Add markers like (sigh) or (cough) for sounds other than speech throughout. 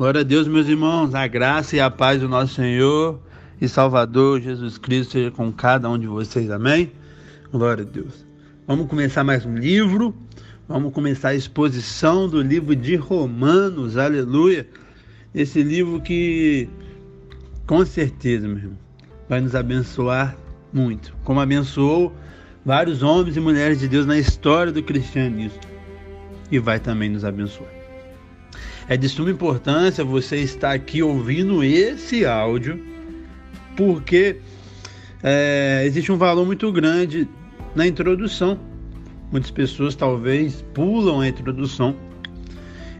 Glória a Deus, meus irmãos, a graça e a paz do nosso Senhor e Salvador Jesus Cristo seja com cada um de vocês, amém? Glória a Deus. Vamos começar mais um livro, vamos começar a exposição do livro de Romanos, aleluia. Esse livro que, com certeza, meu irmão, vai nos abençoar muito, como abençoou vários homens e mulheres de Deus na história do cristianismo e vai também nos abençoar. É de suma importância você estar aqui ouvindo esse áudio, porque é, existe um valor muito grande na introdução. Muitas pessoas talvez pulam a introdução.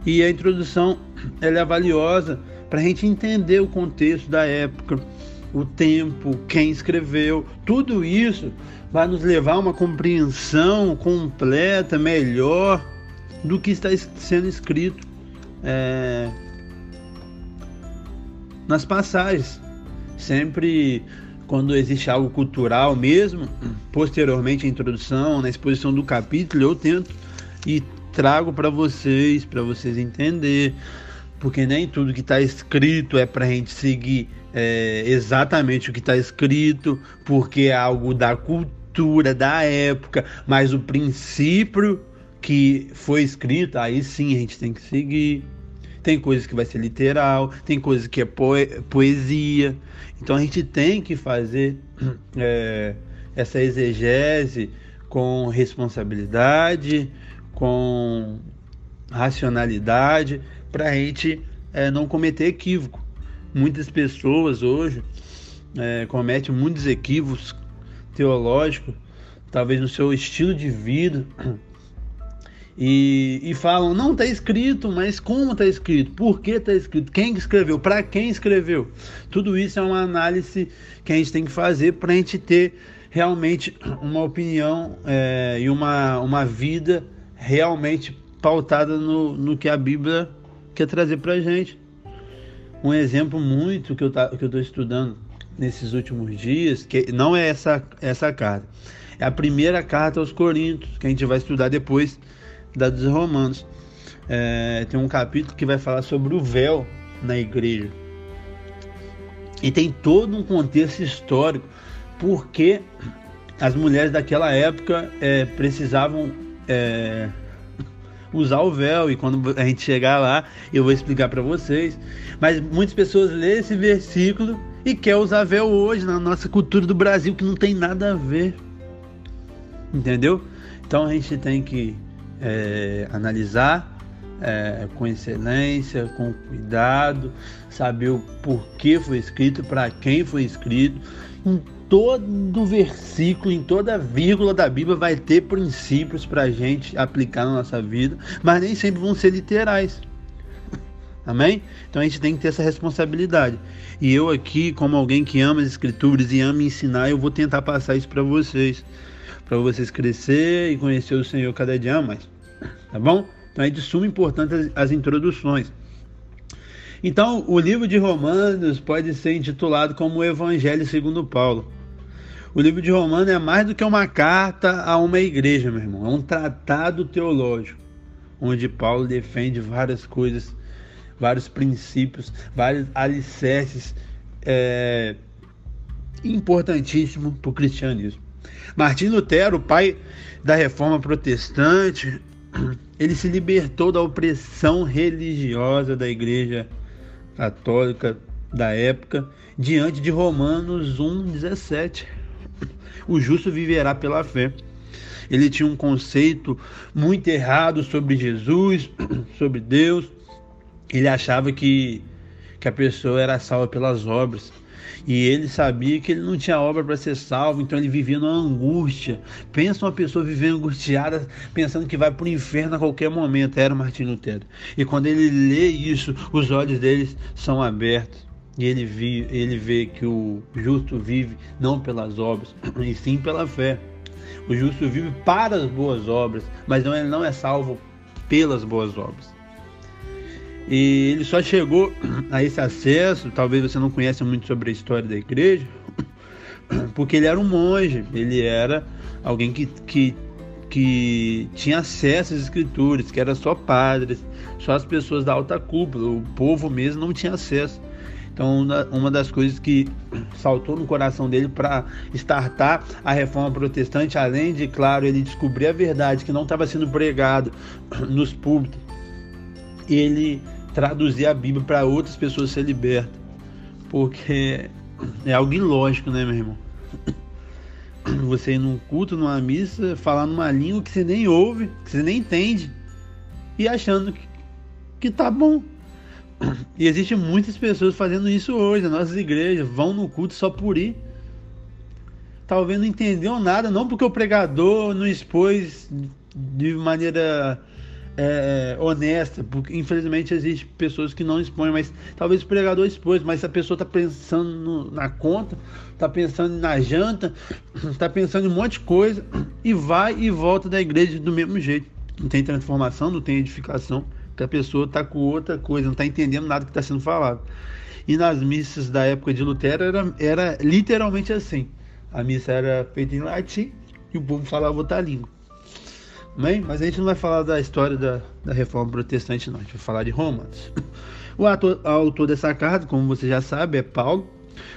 E a introdução ela é valiosa para a gente entender o contexto da época, o tempo, quem escreveu, tudo isso vai nos levar a uma compreensão completa, melhor do que está sendo escrito é, nas passagens. Sempre quando existe algo cultural mesmo, posteriormente a introdução, na exposição do capítulo, eu tento e trago para vocês, para vocês entender, porque nem tudo que está escrito é para a gente seguir é, exatamente o que está escrito, porque é algo da cultura da época, mas o princípio que foi escrito, aí sim a gente tem que seguir. Tem coisas que vai ser literal, tem coisas que é poesia. Então a gente tem que fazer (clears throat) é, essa exegese com responsabilidade, com racionalidade, para a gente é, não cometer equívoco. Muitas pessoas hoje é, cometem muitos equívocos teológicos, talvez no seu estilo de vida, (clears throat) e, e falam, não está escrito, mas como está escrito? Por que está escrito? Quem escreveu? Para quem escreveu? Tudo isso é uma análise que a gente tem que fazer para a gente ter realmente uma opinião é, e uma, uma vida realmente pautada no, no que a Bíblia quer trazer para a gente. Um exemplo muito que eu tá, estou estudando nesses últimos dias, que não é essa, essa carta, é a primeira carta aos Coríntios, que a gente vai estudar depois da dos Romanos. É, tem um capítulo que vai falar sobre o véu na igreja. E tem todo um contexto histórico, porque as mulheres daquela época é, precisavam é, usar o véu. E quando a gente chegar lá, eu vou explicar para vocês. Mas muitas pessoas lêem esse versículo e quer usar véu hoje na nossa cultura do Brasil, que não tem nada a ver. Entendeu? Então a gente tem que é, analisar é, com excelência, com cuidado, saber o porquê foi escrito, para quem foi escrito. Em todo versículo, em toda vírgula da Bíblia vai ter princípios para a gente aplicar na nossa vida, mas nem sempre vão ser literais. Amém? Então a gente tem que ter essa responsabilidade. E eu aqui, como alguém que ama as escrituras e ama ensinar, eu vou tentar passar isso para vocês para vocês crescer e conhecer o Senhor cada dia mais. Tá bom? Então é de suma importância as introduções. Então, o livro de Romanos pode ser intitulado como o Evangelho segundo Paulo. O livro de Romanos é mais do que uma carta a uma igreja, meu irmão. É um tratado teológico, onde Paulo defende várias coisas, vários princípios, vários alicerces é, importantíssimos para o cristianismo. Martim Lutero, pai da reforma protestante, ele se libertou da opressão religiosa da igreja católica da época diante de Romanos 1:17. O justo viverá pela fé. Ele tinha um conceito muito errado sobre Jesus, (clears throat) sobre Deus. Ele achava que, que a pessoa era salva pelas obras. E ele sabia que ele não tinha obra para ser salvo, então ele vivia numa angústia. Pensa uma pessoa vivendo angustiada, pensando que vai para o inferno a qualquer momento. Era Martin Lutero. E quando ele lê isso, os olhos dele são abertos. E ele, ele vê que o justo vive não pelas obras, (clears throat) e sim pela fé. O justo vive para as boas obras, mas não, ele não é salvo pelas boas obras. E ele só chegou (clears throat) a esse acesso, talvez você não conheça muito sobre a história da igreja, (clears throat) porque ele era um monge, ele era alguém que, que que tinha acesso às escrituras, que era só padres, só as pessoas da alta cúpula, o povo mesmo não tinha acesso. Então, uma das coisas que (clears throat) saltou no coração dele para startar a reforma protestante, além de, claro, ele descobrir a verdade que não estava sendo pregado nos púlpitos, ele traduzir a Bíblia para outras pessoas ser libertas. Porque é algo ilógico, né, meu irmão? Você ir num culto, numa missa, falar numa língua que você nem ouve, que você nem entende, e achando que, que tá bom. E existem muitas pessoas fazendo isso hoje, nas nossas igrejas, vão no culto só por ir. Talvez não entendeu nada, não porque o pregador não expôs de maneira é, é, honesta, porque infelizmente existem pessoas que não expõem, mas talvez o pregador expôs, mas a pessoa está pensando no, na conta, está pensando na janta, está (clears throat) pensando em um monte de coisa (clears throat) e vai e volta da igreja do mesmo jeito. Não tem transformação, não tem edificação que a pessoa está com outra coisa, não está entendendo nada que está sendo falado. E nas missas da época de Lutero era, era literalmente assim. A missa era feita em latim e o povo falava outra língua. Bem, mas a gente não vai falar da história da, da reforma protestante, não. A gente vai falar de Romanos. O ator, autor dessa carta, como você já sabe, é Paulo.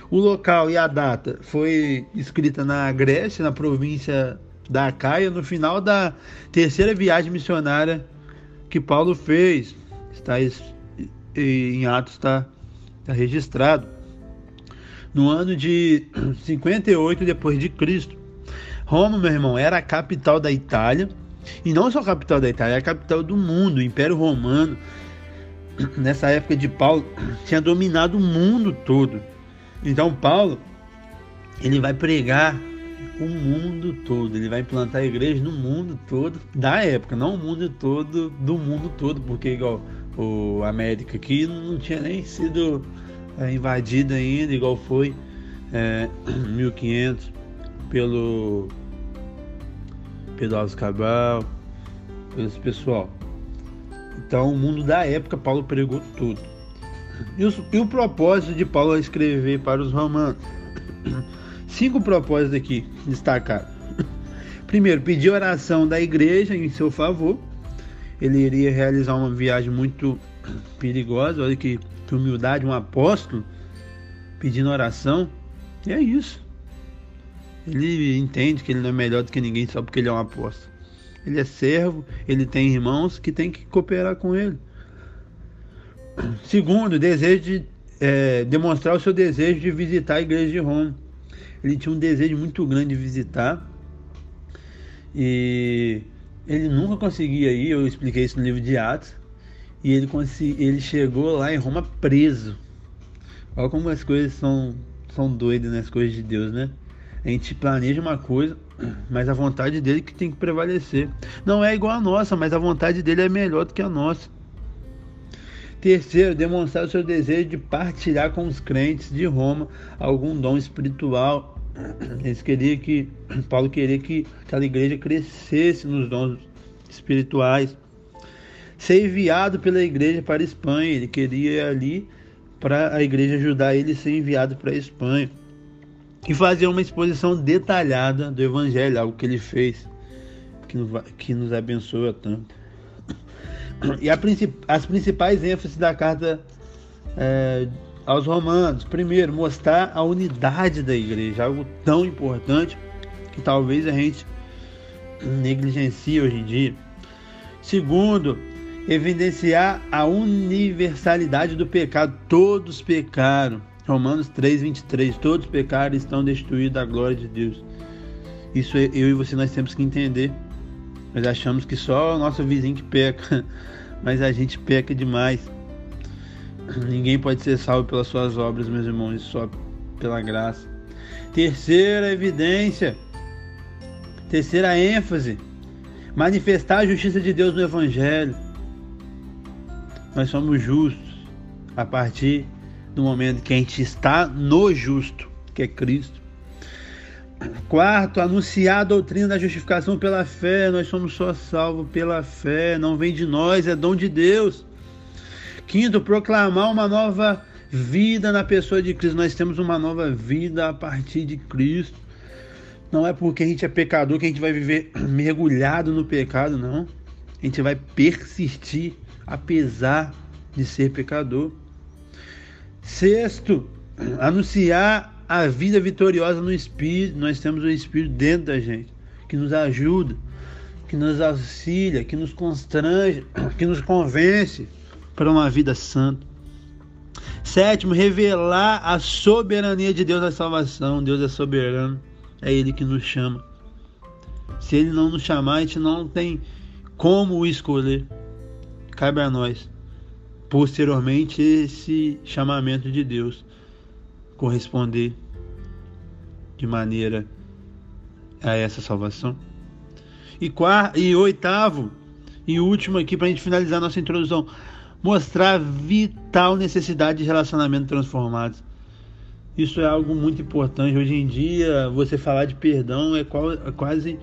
O local e a data foi escrita na Grécia, na província da Acaia, no final da terceira viagem missionária que Paulo fez. Está em Atos está, está registrado. No ano de 58 depois de Cristo. Roma, meu irmão, era a capital da Itália. E não só a capital da Itália, é a capital do mundo, o Império Romano. (clears throat) Nessa época de Paulo, (clears throat) tinha dominado o mundo todo. Então Paulo, ele vai pregar o mundo todo. Ele vai implantar a igreja no mundo todo da época, não o mundo todo do mundo todo, porque igual o América aqui não tinha nem sido é, invadida ainda, igual foi (clears throat) é, 1500 pelo Pedro Alves Cabral, esse pessoal. Então, o mundo da época, Paulo pregou tudo. E o, e o propósito de Paulo é escrever para os romanos? (clears throat) Cinco propósitos aqui destacados. (clears throat) Primeiro, pedir oração da igreja em seu favor. Ele iria realizar uma viagem muito (clears throat) perigosa. Olha que, que humildade, um apóstolo pedindo oração. E é isso. Ele entende que ele não é melhor do que ninguém só porque ele é um apóstolo. Ele é servo, ele tem irmãos que tem que cooperar com ele. Segundo, desejo de é, demonstrar o seu desejo de visitar a igreja de Roma ele tinha um desejo muito grande de visitar e ele nunca conseguia ir. Eu expliquei isso no livro de Atos. E ele, ele chegou lá em Roma preso. Olha como as coisas são, são doidas, né? As coisas de Deus, né? A gente planeja uma coisa, mas a vontade dele que tem que prevalecer. Não é igual a nossa, mas a vontade dele é melhor do que a nossa. Terceiro, demonstrar o seu desejo de partilhar com os crentes de Roma algum dom espiritual eles queriam que, Paulo queria que aquela igreja crescesse nos dons espirituais. Ser enviado pela igreja para a Espanha, ele queria ali para a igreja ajudar ele a ser enviado para a Espanha. E fazer uma exposição detalhada do evangelho, algo que ele fez, que nos, que nos abençoa tanto. E a, as principais ênfases da carta é, aos romanos. Primeiro, mostrar a unidade da igreja, algo tão importante que talvez a gente negligencie hoje em dia. Segundo, evidenciar a universalidade do pecado. Todos pecaram. Romanos 3:23. Todos pecaram e estão destruídos da glória de Deus. Isso eu e você nós temos que entender. Nós achamos que só o nosso vizinho que peca, (laughs) mas a gente peca demais. Ninguém pode ser salvo pelas suas obras, meus irmãos, só pela graça. Terceira evidência, terceira ênfase, manifestar a justiça de Deus no Evangelho. Nós somos justos a partir do momento que a gente está no justo, que é Cristo. Quarto, anunciar a doutrina da justificação pela fé. Nós somos só salvos pela fé, não vem de nós, é dom de Deus. Quinto, proclamar uma nova vida na pessoa de Cristo. Nós temos uma nova vida a partir de Cristo. Não é porque a gente é pecador que a gente vai viver (clears throat) mergulhado no pecado, não. A gente vai persistir apesar de ser pecador. Sexto, anunciar a vida vitoriosa no Espírito. Nós temos o Espírito dentro da gente, que nos ajuda, que nos auxilia, que nos constrange, (clears throat) que nos convence para uma vida santa. Sétimo, revelar a soberania de Deus na salvação. Deus é soberano, é Ele que nos chama. Se Ele não nos chamar, a gente não tem como o escolher. Cabe a nós, posteriormente, esse chamamento de Deus corresponder de maneira a essa salvação. E, quarto, e oitavo e último aqui para a gente finalizar nossa introdução, mostrar vital necessidade de relacionamento transformados. Isso é algo muito importante. Hoje em dia, você falar de perdão é, é quase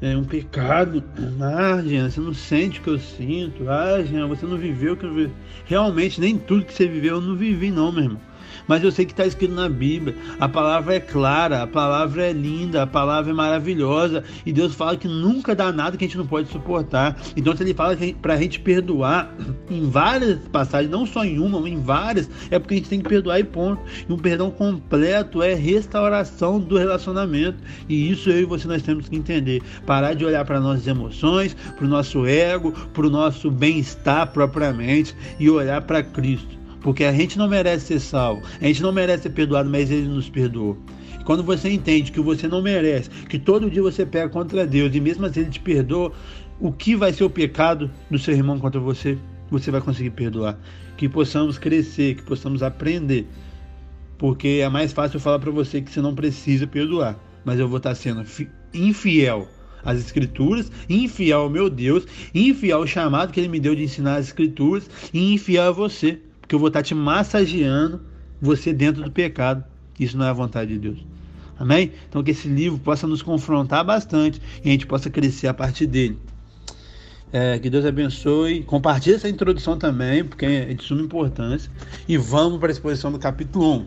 é, um pecado. Ah, Jean, você não sente o que eu sinto. Ah, Jean, você não viveu o que eu vivi. Realmente, nem tudo que você viveu eu não vivi, não, meu irmão mas eu sei que está escrito na Bíblia. A palavra é clara, a palavra é linda, a palavra é maravilhosa. E Deus fala que nunca dá nada que a gente não pode suportar. Então, se Ele fala para a gente perdoar em várias passagens, não só em uma, mas em várias, é porque a gente tem que perdoar e ponto. E um perdão completo é restauração do relacionamento. E isso eu e você nós temos que entender. Parar de olhar para nossas emoções, para o nosso ego, para o nosso bem-estar propriamente e olhar para Cristo. Porque a gente não merece ser salvo, a gente não merece ser perdoado, mas Ele nos perdoou. Quando você entende que você não merece, que todo dia você pega contra Deus e mesmo assim Ele te perdoa, o que vai ser o pecado do seu irmão contra você? Você vai conseguir perdoar. Que possamos crescer, que possamos aprender. Porque é mais fácil eu falar para você que você não precisa perdoar, mas eu vou estar sendo infiel às Escrituras, infiel ao meu Deus, infiel ao chamado que Ele me deu de ensinar as Escrituras e infiel a você porque eu vou estar te massageando você dentro do pecado. Isso não é a vontade de Deus. Amém? Então que esse livro possa nos confrontar bastante e a gente possa crescer a partir dele. É, que Deus abençoe. Compartilhe essa introdução também, porque é de suma importância. E vamos para a exposição do capítulo 1.